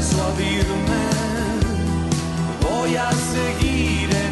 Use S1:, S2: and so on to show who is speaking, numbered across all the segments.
S1: de persuadirme, voy a seguir en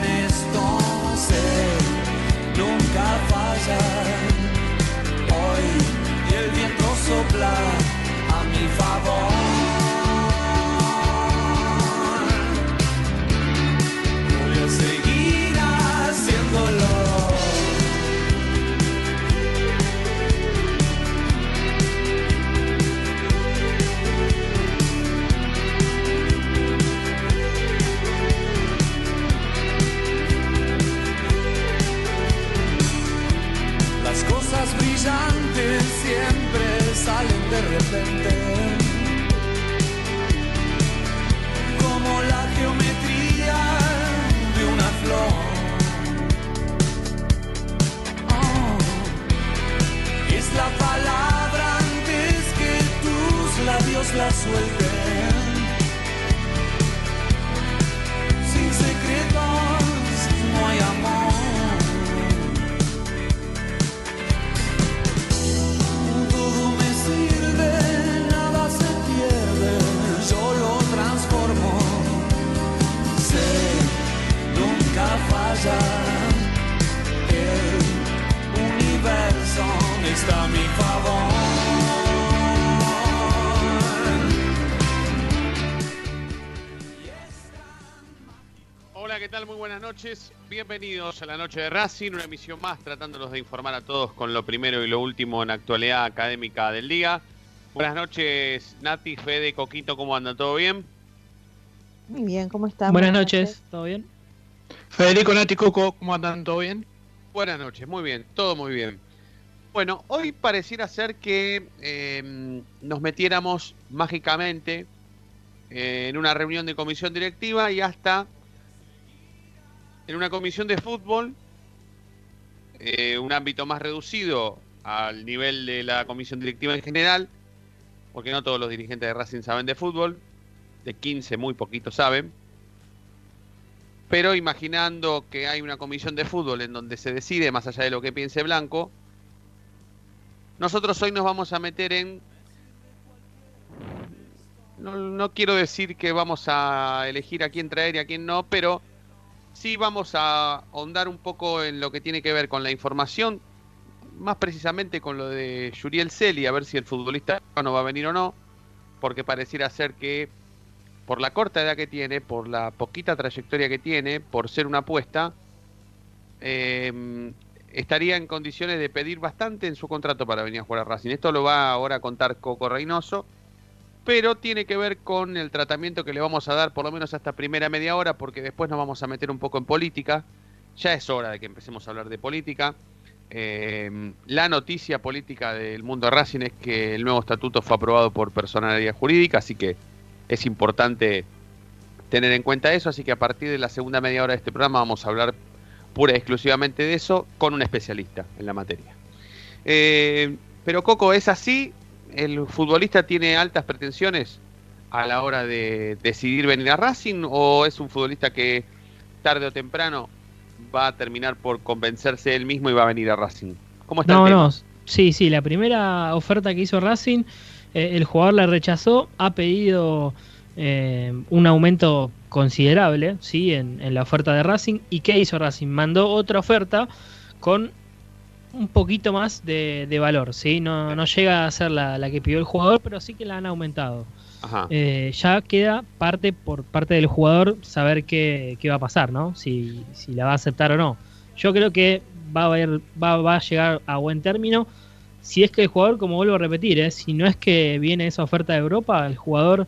S1: está a mi favor.
S2: Hola, ¿qué tal? Muy buenas noches. Bienvenidos a la noche de Racing, una emisión más tratándolos de informar a todos con lo primero y lo último en actualidad académica del día. Buenas noches, Nati, Fede, Coquito, ¿cómo andan? ¿Todo bien?
S3: Muy bien, ¿cómo están?
S4: Buenas noches, ¿todo bien?
S5: Federico Nati Coco, ¿cómo andan? ¿Todo bien?
S2: Buenas noches, muy bien, todo muy bien. Bueno, hoy pareciera ser que eh, nos metiéramos mágicamente eh, en una reunión de comisión directiva y hasta en una comisión de fútbol, eh, un ámbito más reducido al nivel de la comisión directiva en general, porque no todos los dirigentes de Racing saben de fútbol, de 15 muy poquitos saben, pero imaginando que hay una comisión de fútbol en donde se decide más allá de lo que piense Blanco, nosotros hoy nos vamos a meter en... No, no quiero decir que vamos a elegir a quién traer y a quién no, pero sí vamos a ahondar un poco en lo que tiene que ver con la información, más precisamente con lo de Yuriel Celi, a ver si el futbolista no va a venir o no, porque pareciera ser que por la corta edad que tiene, por la poquita trayectoria que tiene, por ser una apuesta, eh, estaría en condiciones de pedir bastante en su contrato para venir a jugar a Racing. Esto lo va ahora a contar Coco Reynoso, pero tiene que ver con el tratamiento que le vamos a dar por lo menos hasta primera media hora, porque después nos vamos a meter un poco en política. Ya es hora de que empecemos a hablar de política. Eh, la noticia política del mundo de Racing es que el nuevo estatuto fue aprobado por personalidad jurídica, así que es importante tener en cuenta eso. Así que a partir de la segunda media hora de este programa vamos a hablar pura y exclusivamente de eso con un especialista en la materia. Eh, pero Coco, ¿es así? ¿El futbolista tiene altas pretensiones a la hora de decidir venir a Racing o es un futbolista que tarde o temprano va a terminar por convencerse él mismo y va a venir a Racing? ¿Cómo está
S4: No,
S2: el tema?
S4: no. Sí, sí, la primera oferta que hizo Racing, eh, el jugador la rechazó, ha pedido eh, un aumento considerable ¿sí? En, en la oferta de Racing. ¿Y qué hizo Racing? Mandó otra oferta con un poquito más de, de valor, ¿sí? No, no llega a ser la, la que pidió el jugador, pero sí que la han aumentado.
S2: Ajá.
S4: Eh, ya queda parte por parte del jugador saber qué, qué va a pasar, ¿no? Si, si la va a aceptar o no. Yo creo que va a, haber, va, va a llegar a buen término. Si es que el jugador, como vuelvo a repetir, ¿eh? si no es que viene esa oferta de Europa, el jugador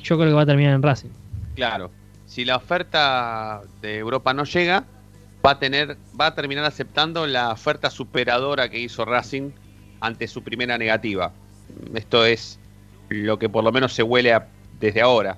S4: yo creo que va a terminar en Racing.
S2: Claro. Si la oferta de Europa no llega, va a tener, va a terminar aceptando la oferta superadora que hizo Racing ante su primera negativa. Esto es lo que por lo menos se huele a- desde ahora.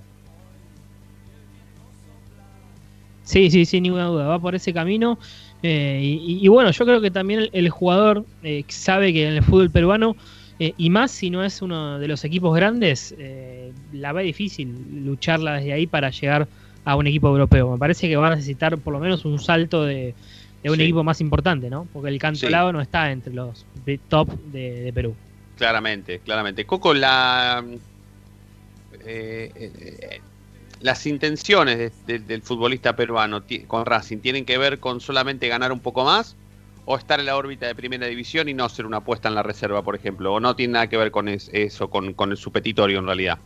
S4: Sí, sí, sin ninguna duda, va por ese camino. eh, y, y bueno, yo creo que también el, el jugador eh, sabe que en el fútbol peruano, eh, y más si no es uno de los equipos grandes, eh, la va difícil lucharla desde ahí para llegar a un equipo europeo. Me parece que va a necesitar por lo menos un salto de, de un
S2: Sí.
S4: equipo más importante, ¿no? Porque el Cantolao no está entre los top de, de Perú.
S2: Claramente, claramente. Coco, la, eh, eh, las intenciones de- de- del futbolista peruano con Racing tienen que ver con solamente ganar un poco más o estar en la órbita de primera división y no ser una apuesta en la reserva, por ejemplo, o no tiene nada que ver con es- eso, con, con el supetitorio en realidad.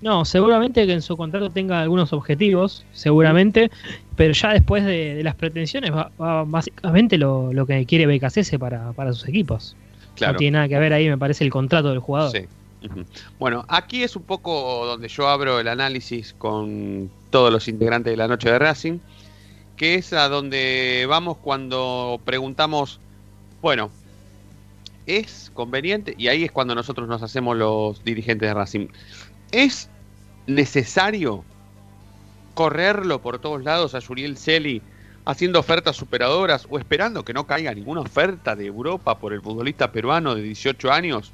S4: No, seguramente que en su contrato tenga algunos objetivos, seguramente, pero ya después de, de las pretensiones va, va básicamente lo, lo que quiere BKCS para, para sus equipos.
S2: Claro.
S4: No tiene nada que ver ahí, me parece, el contrato del jugador.
S2: Sí. Bueno, aquí es un poco donde yo abro el análisis con todos los integrantes de la noche de Racing, que es a donde vamos cuando preguntamos, bueno, ¿es conveniente? Y ahí es cuando nosotros nos hacemos los dirigentes de Racing. ¿Es necesario correrlo por todos lados a Yuriel Celi haciendo ofertas superadoras o esperando que no caiga ninguna oferta de Europa por el futbolista peruano de 18 años?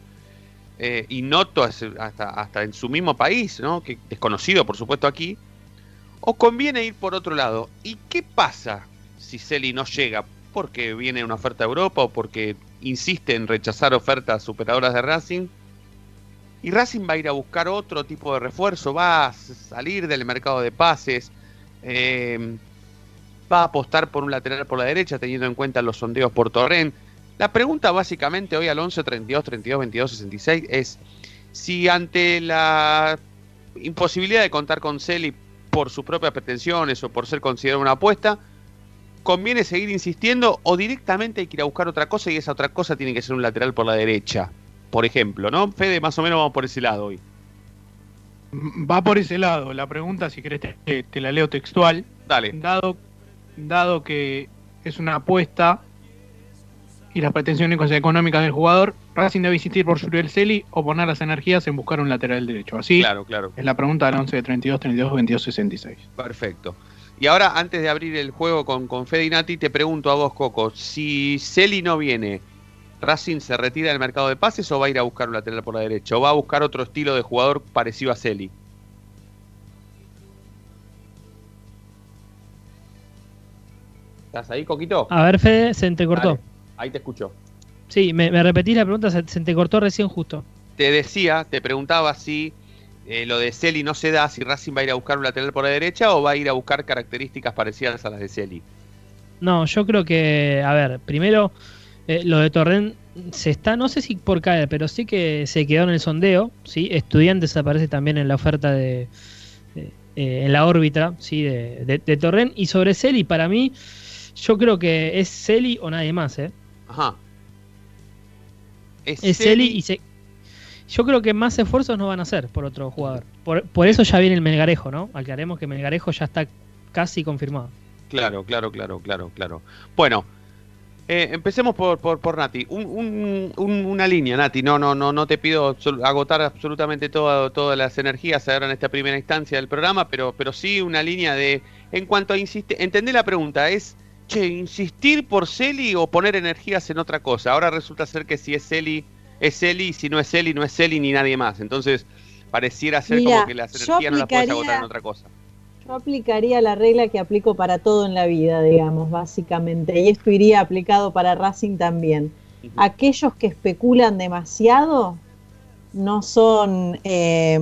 S2: eh, y noto hasta, hasta en su mismo país, ¿no? que desconocido por supuesto aquí, o conviene ir por otro lado. ¿Y qué pasa si Celi no llega? Porque viene una oferta de Europa o porque insiste en rechazar ofertas superadoras de Racing. Y Racing va a ir a buscar otro tipo de refuerzo, va a salir del mercado de pases, eh, va a apostar por un lateral por la derecha teniendo en cuenta los sondeos por Torrent. La pregunta básicamente hoy al 11 32 32 22 66 es si ante la imposibilidad de contar con Celi por sus propias pretensiones o por ser considerado una apuesta, conviene seguir insistiendo o directamente hay que ir a buscar otra cosa y esa otra cosa tiene que ser un lateral por la derecha, por ejemplo, ¿no? Fede, más o menos vamos por ese lado hoy.
S5: Va por ese lado. La pregunta, si querés, te, te la leo textual.
S2: Dale.
S5: Dado, dado que es una apuesta y las pretensiones económicas del jugador, Racing debe insistir por Juriel Celi o poner las energías en buscar un lateral derecho. Así
S2: Claro, claro.
S5: es la pregunta del 11 de 32 32 22 66.
S2: Perfecto. Y ahora, antes de abrir el juego con, con Fede y Nati, te pregunto a vos, Coco, si Celi no viene, ¿Racing se retira del mercado de pases o va a ir a buscar un lateral por la derecha? ¿O va a buscar otro estilo de jugador parecido a Celi? ¿Estás ahí, Coquito?
S4: A ver, Fede, se entrecortó.
S2: Dale, ahí te escucho.
S4: Sí, me, me repetís la pregunta, se, se entrecortó recién justo.
S2: Te decía, te preguntaba si eh, lo de Celi no se da, si Racing va a ir a buscar un lateral por la derecha o va a ir a buscar características parecidas a las de Celi.
S4: No, yo creo que, a ver, primero, eh, lo de Torrent se está, no sé si por caer, pero sí que se quedó en el sondeo, ¿sí? Estudiantes aparece también en la oferta de, de- eh, en la órbita, ¿sí? De, de, de Torrent. Y sobre Celi, para mí, yo creo que es Celi o nadie más, ¿eh?
S2: Ajá. Es,
S4: Es Celi y se... Yo creo que más esfuerzos no van a hacer por otro jugador. Por, por eso ya viene el Melgarejo, ¿no? Aclaremos que Melgarejo ya está casi confirmado.
S2: Claro, claro, claro, claro, claro. Bueno, eh, empecemos por, por, por Nati. Un- un- un- una línea, Nati. No, no, no, no te pido agotar absolutamente todo- todas las energías ahora en esta primera instancia del programa, pero, pero sí una línea de. En cuanto a insistir, entendé la pregunta, es. Che, insistir por Celi o poner energías en otra cosa. Ahora resulta ser que si es Celi, es Celi, y si no es Celi, no es Celi ni nadie más. Entonces, pareciera ser como que las energías no las puedes agotar en otra cosa.
S3: Yo aplicaría la regla que aplico para todo en la vida, digamos, básicamente. Y esto iría aplicado para Racing también. Aquellos que especulan demasiado no son, eh,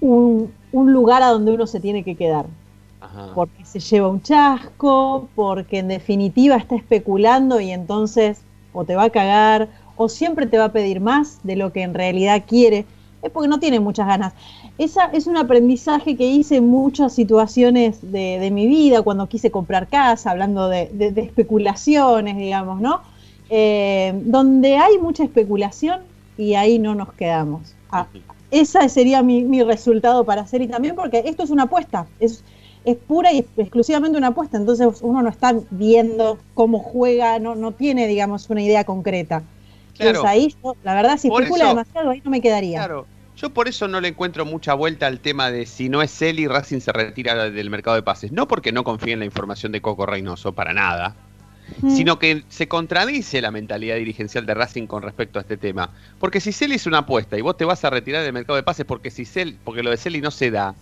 S3: un, un lugar a donde uno se tiene que quedar.
S2: Ajá.
S3: porque se lleva un chasco, porque en definitiva está especulando y entonces o te va a cagar o siempre te va a pedir más de lo que en realidad quiere, es porque no tiene muchas ganas. Esa es un aprendizaje que hice en muchas situaciones de, de mi vida, cuando quise comprar casa, hablando de, de- de especulaciones, digamos, ¿no? Eh, donde hay mucha especulación y ahí no nos quedamos. Ah, ese sería mi, mi resultado para hacer y también porque esto es una apuesta, es, es pura y exclusivamente una apuesta, entonces uno no está viendo cómo juega, no, no tiene, digamos, una idea concreta.
S2: Claro.
S3: Entonces ahí, yo, la verdad, si
S2: Por
S3: especula
S2: eso-
S3: demasiado, ahí no me quedaría.
S2: Claro. Yo por eso no le encuentro mucha vuelta al tema de si no es él y Racing se retira del mercado de pases. No porque no confíe en la información de Coco Reynoso, para nada.
S3: Mm.
S2: Sino que se contradice la mentalidad dirigencial de Racing con respecto a este tema. Porque si Celi es una apuesta y vos te vas a retirar del mercado de pases porque si Cel- porque lo de Celi no se da,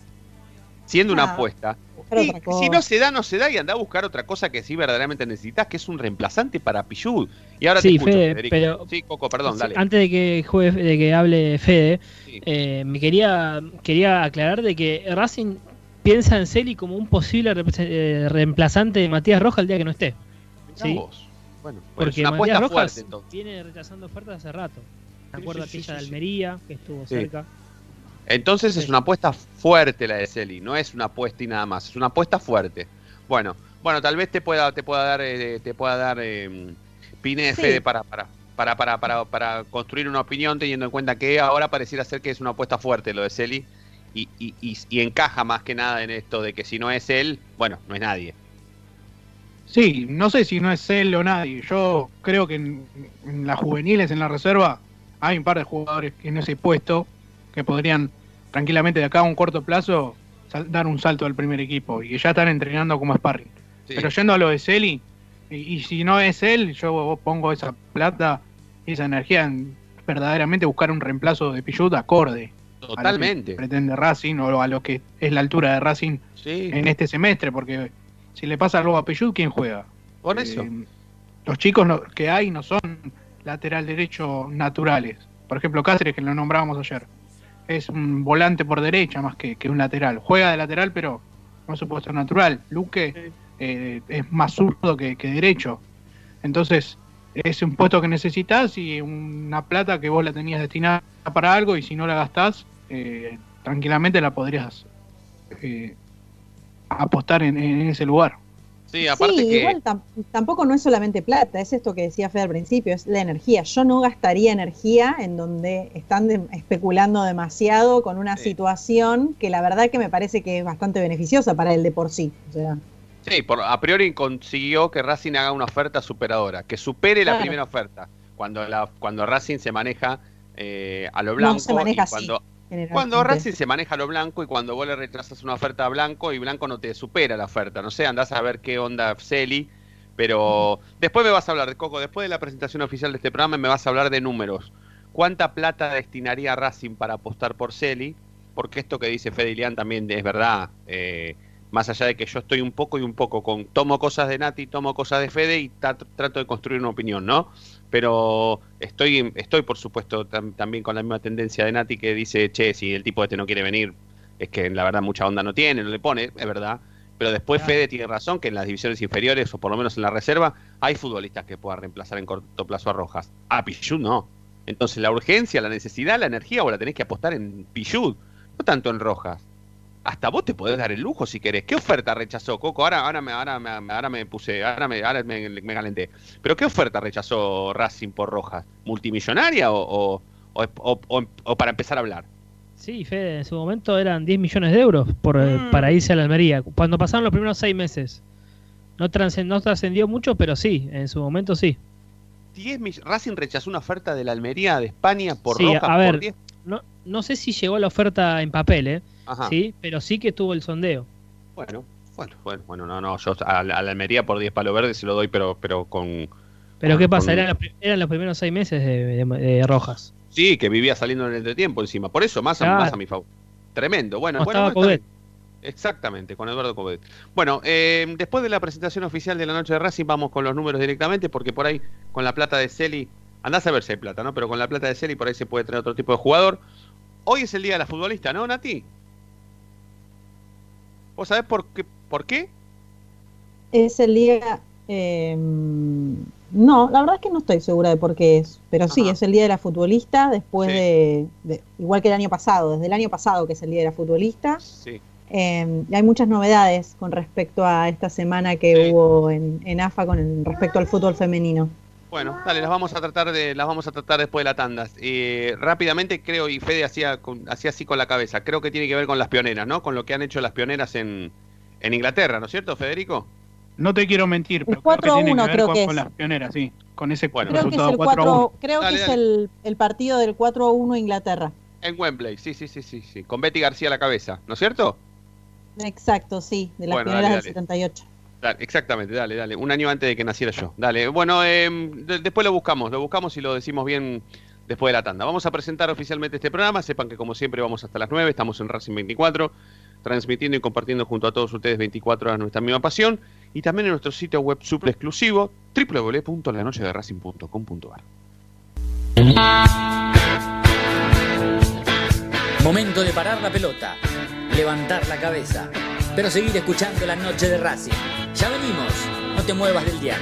S2: siendo una apuesta,
S3: buscar
S2: y
S3: otra cosa.
S2: si no se da, no se da y anda a buscar otra cosa que sí verdaderamente necesitas, que es un reemplazante para Pichud. Y ahora te
S4: Sí,
S2: escucho,
S4: Fede,
S2: Federico.
S4: pero-
S2: Sí, Coco, perdón, dale.
S4: Antes de que juegue, de que hable Fede,
S2: Sí.
S4: eh, me quería, quería aclarar de que Racing piensa en Celi como un posible eh, reemplazante de Matías Rojas el día que no esté. Sí.
S2: vos. Bueno, bueno, es
S4: Porque
S2: una
S4: Matías
S2: apuesta
S4: Rojas
S2: fuerte
S4: viene rechazando ofertas hace rato. Me acuerdo
S2: sí, sí,
S4: aquella de. Almería, que estuvo
S2: Sí.
S4: cerca.
S2: Entonces es una apuesta fuerte la de Celi, no es una apuesta y nada más, es una apuesta fuerte. Bueno, bueno, tal vez te pueda, te pueda dar, eh, te pueda dar eh, Pine de
S3: Sí.
S2: Fede para, para, para, para, para, para construir una opinión teniendo en cuenta que ahora pareciera ser que es una apuesta fuerte lo de Celi y, y, y, y encaja más que nada en esto de que si no es él, bueno, no es nadie.
S5: Sí, no sé si no es él o nadie. Yo creo que en, en las juveniles, en la reserva, hay un par de jugadores en ese puesto que podrían tranquilamente de acá a un corto plazo dar un salto al primer equipo y que ya están entrenando como sparring.
S2: Sí.
S5: Pero yendo a lo de Celi, y, y si no es él, yo pongo esa plata y esa energía en verdaderamente buscar un reemplazo de Pichut acorde. a lo que
S2: Totalmente.
S5: pretende Racing o a lo que es la altura de Racing
S2: Sí,
S5: en este semestre, porque si le pasa algo a Pichut, ¿quién juega?
S2: por
S5: Eh,
S2: eso.
S5: los chicos que hay no son lateral derecho naturales. Por ejemplo, Cáceres, que lo nombrábamos ayer, es un volante por derecha más que, que un lateral. Juega de lateral, pero no es su puesto natural. Luque eh, es más zurdo que, que derecho. Entonces, es un puesto que necesitas y una plata que vos la tenías destinada para algo y si no la gastás, eh, tranquilamente la podrías eh, apostar en- en ese lugar.
S2: Sí, aparte
S3: sí,
S2: que...
S3: igual tam- tampoco no es solamente plata, es esto que decía Fede al principio, es la energía. Yo no gastaría energía en donde están de- especulando demasiado con una
S2: Sí.
S3: situación que la verdad que me parece que es bastante beneficiosa para él de por sí. O sea,
S2: Sí, por, a priori consiguió que Racing haga una oferta superadora, que supere la primera oferta. Cuando la, cuando Racing se maneja eh, a lo
S3: No
S2: blanco.
S3: se maneja
S2: y
S3: así,
S2: cuando, cuando Racing se maneja lo blanco y cuando vos le rechazas una oferta a blanco y blanco no te supera la oferta. No sé, andás a ver qué onda Celi. Pero después me vas a hablar de Coco, después de la presentación oficial de este programa me vas a hablar de números. ¿Cuánta plata destinaría Racing para apostar por Celi? Porque esto que dice Fede Ilián también es verdad. eh, más allá de que yo estoy un poco y un poco con tomo cosas de Nati, tomo cosas de Fede y trato de construir una opinión, ¿no? Pero estoy, estoy por supuesto tam- también con la misma tendencia de Nati que dice, che, si el tipo este no quiere venir, es que la verdad mucha onda no tiene, no le pone, es verdad. Pero después
S4: Claro.
S2: Fede tiene razón que en las divisiones inferiores, o por lo menos en la reserva, hay futbolistas que puedan reemplazar en corto plazo a Rojas. A Pichud no. Entonces la urgencia, la necesidad, la energía, vos la tenés que apostar en Pichud, no tanto en Rojas. Hasta vos te podés dar el lujo si querés. ¿Qué oferta rechazó Coco? Ahora, ahora, me, ahora, me, ahora me puse, ahora me, ahora me, me calenté. ¿Pero qué oferta rechazó Racing por Rojas? ¿Multimillonaria o, o, o- para empezar a hablar?
S4: Sí, Fede, en su momento eran 10 millones de euros por, eh,
S2: Mm.
S4: para irse a la Almería. Cuando pasaron los primeros seis meses. No, trascen- no trascendió mucho, pero sí, en su momento sí.
S2: 10 mill- Racing rechazó una oferta de la Almería de España por
S4: Sí,
S2: Rojas
S4: a
S2: por
S4: ver.
S2: 10.
S4: No, no sé si llegó la oferta en papel, ¿eh?
S2: Ajá.
S4: Sí, pero sí que tuvo el sondeo.
S2: Bueno, bueno, bueno, bueno, no, no, yo a, la a la Almería por 10 palos verdes se lo doy, pero, pero con.
S4: Pero
S2: con-
S4: ¿qué pasa?
S2: con-
S4: Eran los, pri- eran los primeros seis meses de, de- de Rojas.
S2: Sí, que vivía saliendo en el entretiempo encima. Por eso, más, a,
S4: Claro.
S2: más a mi favor. Tremendo. Bueno,
S4: No
S2: bueno,
S4: estaba.
S2: Exactamente, con Eduardo Covet. Bueno, eh, después de la presentación oficial de la noche de Racing, vamos con los números directamente, porque por ahí, con la plata de Celi, andás a ver si hay plata, ¿no? Pero con la plata de Celi, por ahí se puede traer otro tipo de jugador. Hoy es el día de la futbolista, ¿no, Nati? ¿Vos sabés por qué? ¿Por qué?
S3: Es el día. eh, no, la verdad es que no estoy segura de por qué es. Pero sí,
S2: Ajá.
S3: es el día de la futbolista después
S2: Sí.
S3: de, de- Igual que el año pasado, desde el año pasado que es el día de la futbolista.
S2: Sí.
S3: Eh, y hay muchas novedades con respecto a esta semana que
S2: Sí.
S3: hubo en, en AFA con el- respecto al fútbol femenino.
S2: Bueno, dale, las vamos a tratar de, las vamos a tratar después de la tanda. Eh, rápidamente creo, y Fede hacía, con- hacía así con la cabeza, creo que tiene que ver con las pioneras, ¿no? Con lo que han hecho las pioneras en, en Inglaterra, ¿no es cierto, Federico?
S5: No te quiero mentir, pero
S3: El
S5: creo que tiene que
S3: 4-1
S5: ver
S3: creo
S5: con,
S3: que
S5: con las pioneras, sí. Con ese
S2: Bueno.
S3: Creo que es
S5: resultado
S3: el
S5: 4 a 1.
S3: 4, creo
S2: Dale,
S3: que es el, el partido del 4-1 Inglaterra.
S2: En Wembley, sí, sí, sí, sí, sí. Con Betty García a la cabeza, ¿no es cierto?
S3: Exacto, sí, de las
S2: Bueno,
S3: pioneras
S2: dale,
S3: del
S2: dale.
S3: 78.
S2: Exactamente, dale, dale. Un año antes de que naciera yo. Dale. Bueno, de- después lo buscamos, lo buscamos y lo decimos bien después de la tanda. Vamos a presentar oficialmente este programa. Sepan que como siempre vamos hasta las 9, estamos en Racing 24, transmitiendo y compartiendo junto a todos ustedes 24 horas nuestra misma pasión. Y también en nuestro sitio web super exclusivo, www.lanochederacing.com.ar.
S6: Momento de parar la pelota, levantar la cabeza, pero seguir escuchando la noche de Racing. Ya venimos, no te muevas del
S1: heart.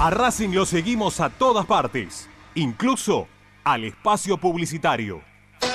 S7: A Racing lo seguimos a todas partes, incluso al espacio publicitario.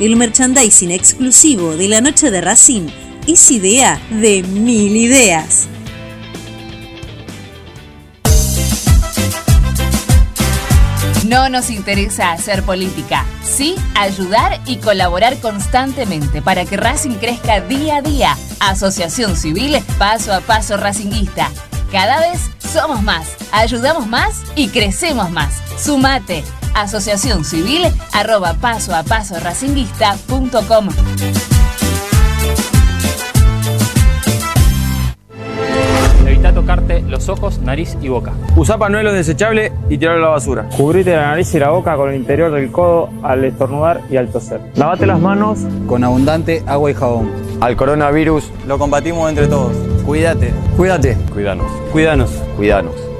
S8: El merchandising exclusivo de la noche de Racing es idea de mil ideas.
S9: No nos interesa hacer política, sí ayudar y colaborar constantemente para que Racing crezca día a día. Asociación Civil Paso a Paso Racinguista. Cada vez somos más, ayudamos más y crecemos más. Sumate. Asociación Civil arroba paso a paso racinguista.com.
S10: Evita tocarte los ojos, nariz y boca.
S11: Usa panuelo desechable y tirarlo a la basura.
S10: Cubrite la nariz y la boca con el interior del codo al estornudar y al toser. Lavate las manos
S11: Con abundante agua y jabón. Al coronavirus lo combatimos entre todos. Cuídate. Cuídate.
S7: Cuídanos.
S11: Cuídanos. Cuídanos.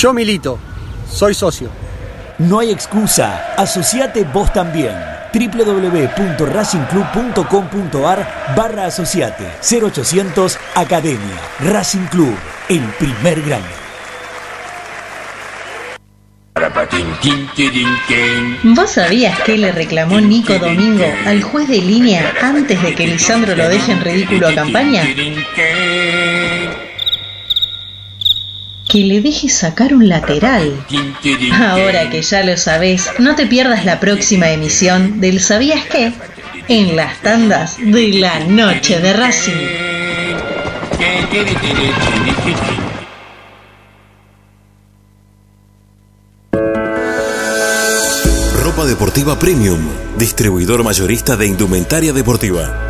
S12: Yo milito, soy socio.
S13: No hay excusa, asociate vos también. www.racingclub.com.ar barra asociate 0800 Academia Racing Club, el primer grande.
S14: ¿Vos sabías que le reclamó Nico Domingo al juez de línea antes de que Lisandro lo deje en ridículo a campaña? Que le deje sacar un lateral. Ahora que ya lo sabés, no te pierdas la próxima emisión del ¿Sabías qué? En las tandas de la noche de Racing.
S15: Ropa deportiva premium, distribuidor mayorista de indumentaria deportiva.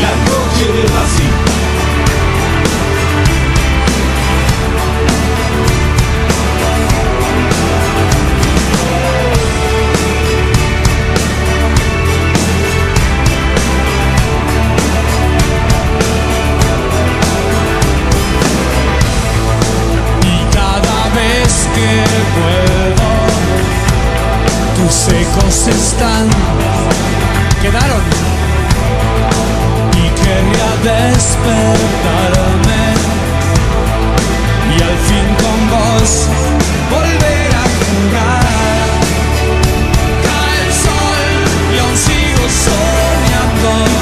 S7: Noche de Racing.
S1: Y cada vez que vuelvo, tus ecos están, y al fin con vos volver a jugar. Cae el sol y aún sigo soñando.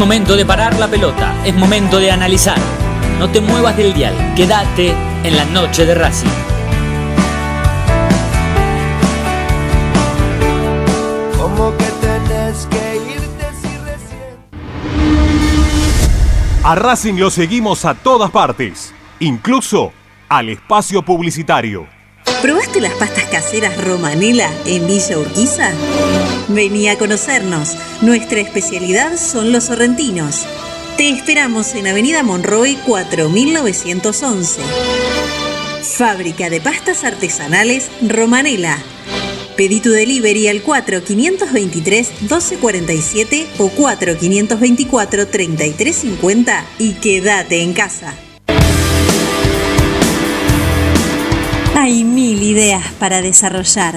S6: Momento de parar la pelota, es momento de analizar. No te muevas del dial, quédate en la noche de Racing.
S1: Como que tenés que irte si recién.
S7: A Racing lo seguimos a todas partes, incluso al espacio publicitario.
S8: ¿Probaste las pastas caseras Romanela en Villa Urquiza? Vení a conocernos. Nuestra especialidad son los sorrentinos. Te esperamos en Avenida Monroy 4911. Fábrica de pastas artesanales Romanela. Pedí tu delivery al 4523-1247 o 4524-3350 y quédate en casa. Hay mil ideas para desarrollar,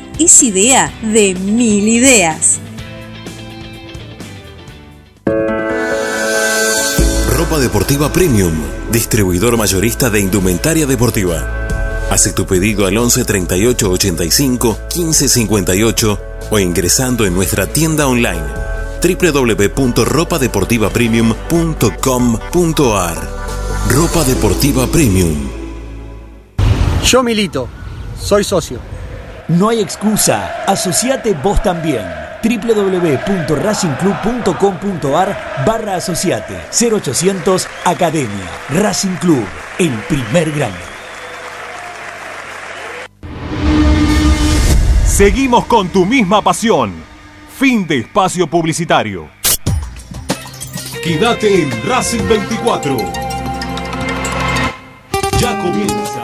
S8: es idea de mil ideas.
S15: Ropa deportiva premium, distribuidor mayorista de indumentaria deportiva. Hace tu pedido al 11 38 85 15 58 o ingresando en nuestra tienda online www.ropadeportivapremium.com.ar Ropa Deportiva Premium.
S12: Yo milito, soy socio.
S13: No hay excusa, asociate vos también. www.racingclub.com.ar barra asociate 0800 Academia Racing Club, el primer grande.
S7: Seguimos con tu misma pasión. Fin de espacio publicitario. Quédate en Racing 24. Ya comienza.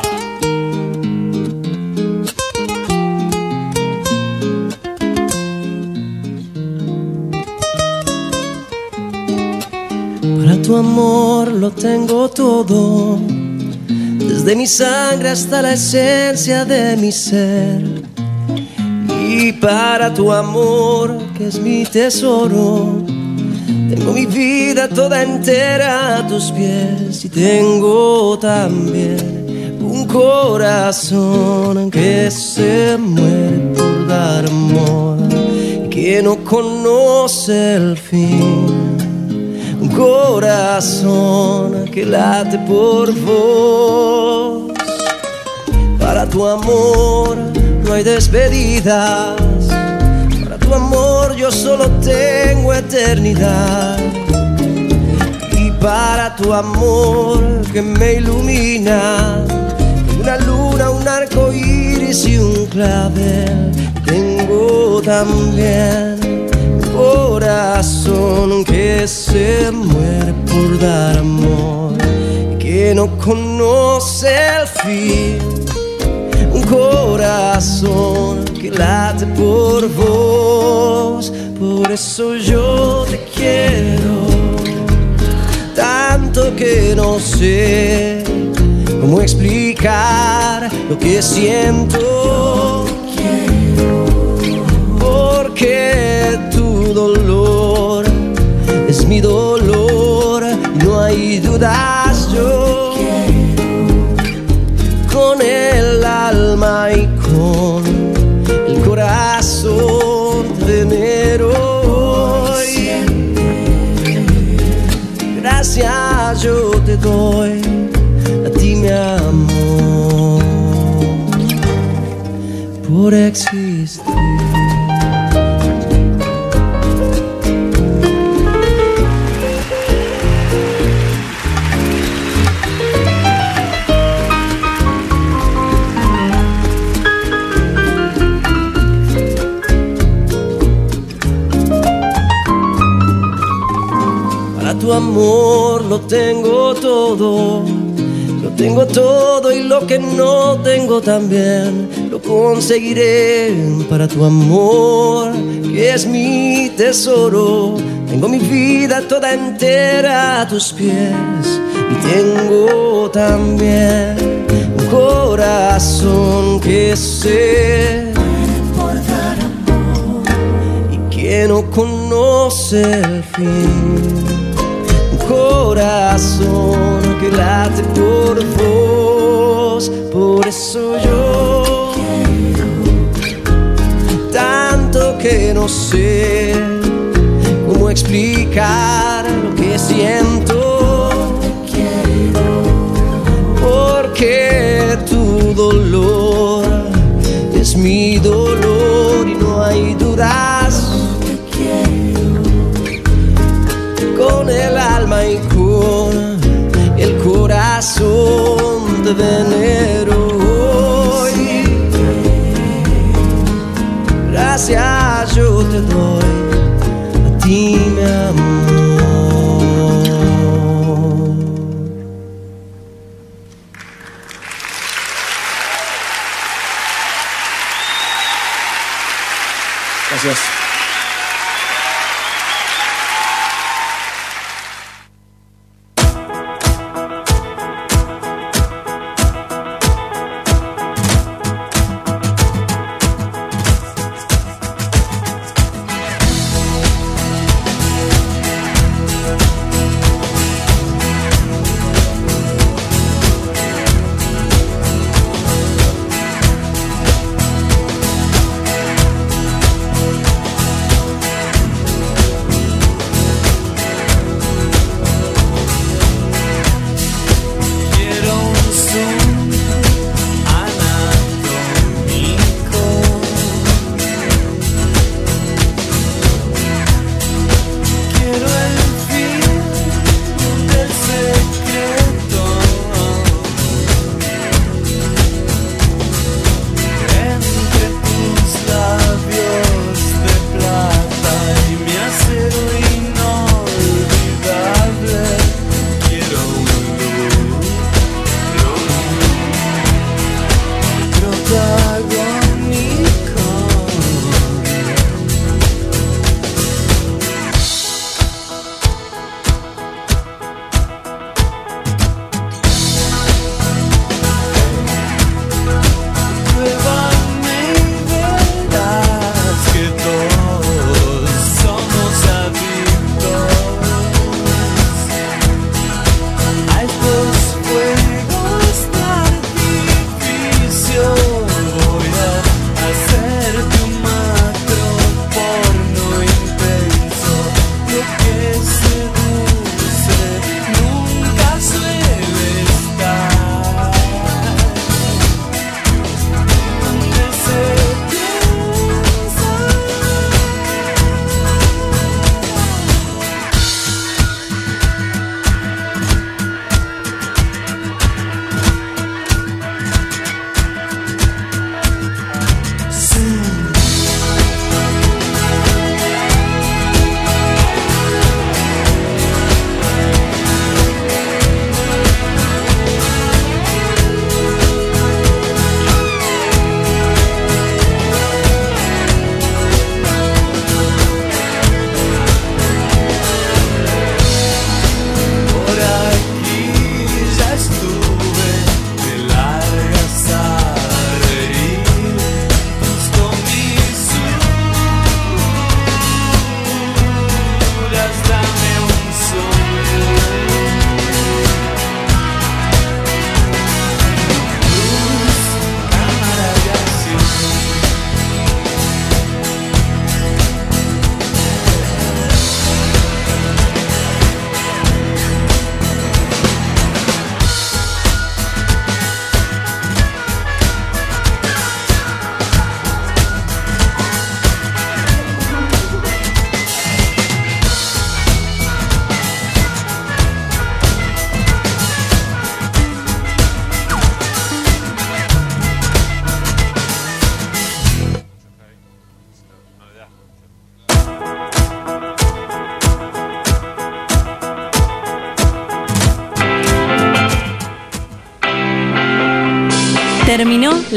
S16: Tu amor lo tengo todo, desde mi sangre hasta la esencia de mi ser. Y para tu amor, que es mi tesoro, tengo mi vida toda entera a tus pies y tengo también un corazón que se muere por dar amor que no conoce el fin corazón que late por vos. Para tu amor no hay despedidas, para tu amor yo solo tengo eternidad. Y para tu amor que me ilumina, una luna, un arco iris y un clavel, tengo también corazón que se muere por dar amor, que no conoce el fin, un corazón que late por vos, por eso yo te quiero, tanto que no sé cómo explicar lo que siento. Porque dolor es mi dolor, no hay dudas yo con el alma y con el corazón venero hoy. Gracias yo te doy a ti mi amor por existir. Tu amor lo tengo todo, lo tengo todo y lo que no tengo también lo conseguiré para tu amor, que es mi tesoro.
S1: Tengo mi vida toda entera a tus pies y tengo también un corazón que sé y que no conoce el fin. Que late por vos, por eso yo tanto que no sé cómo explicar lo que siento. Porque corazón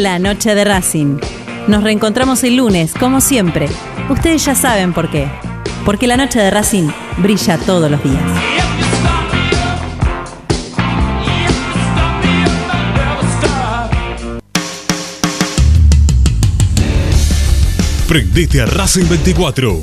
S8: la noche de Racing. Nos reencontramos el lunes, como siempre. Ustedes ya saben por qué. porque la noche de Racing brilla todos los días.
S17: Prendete a Racing 24,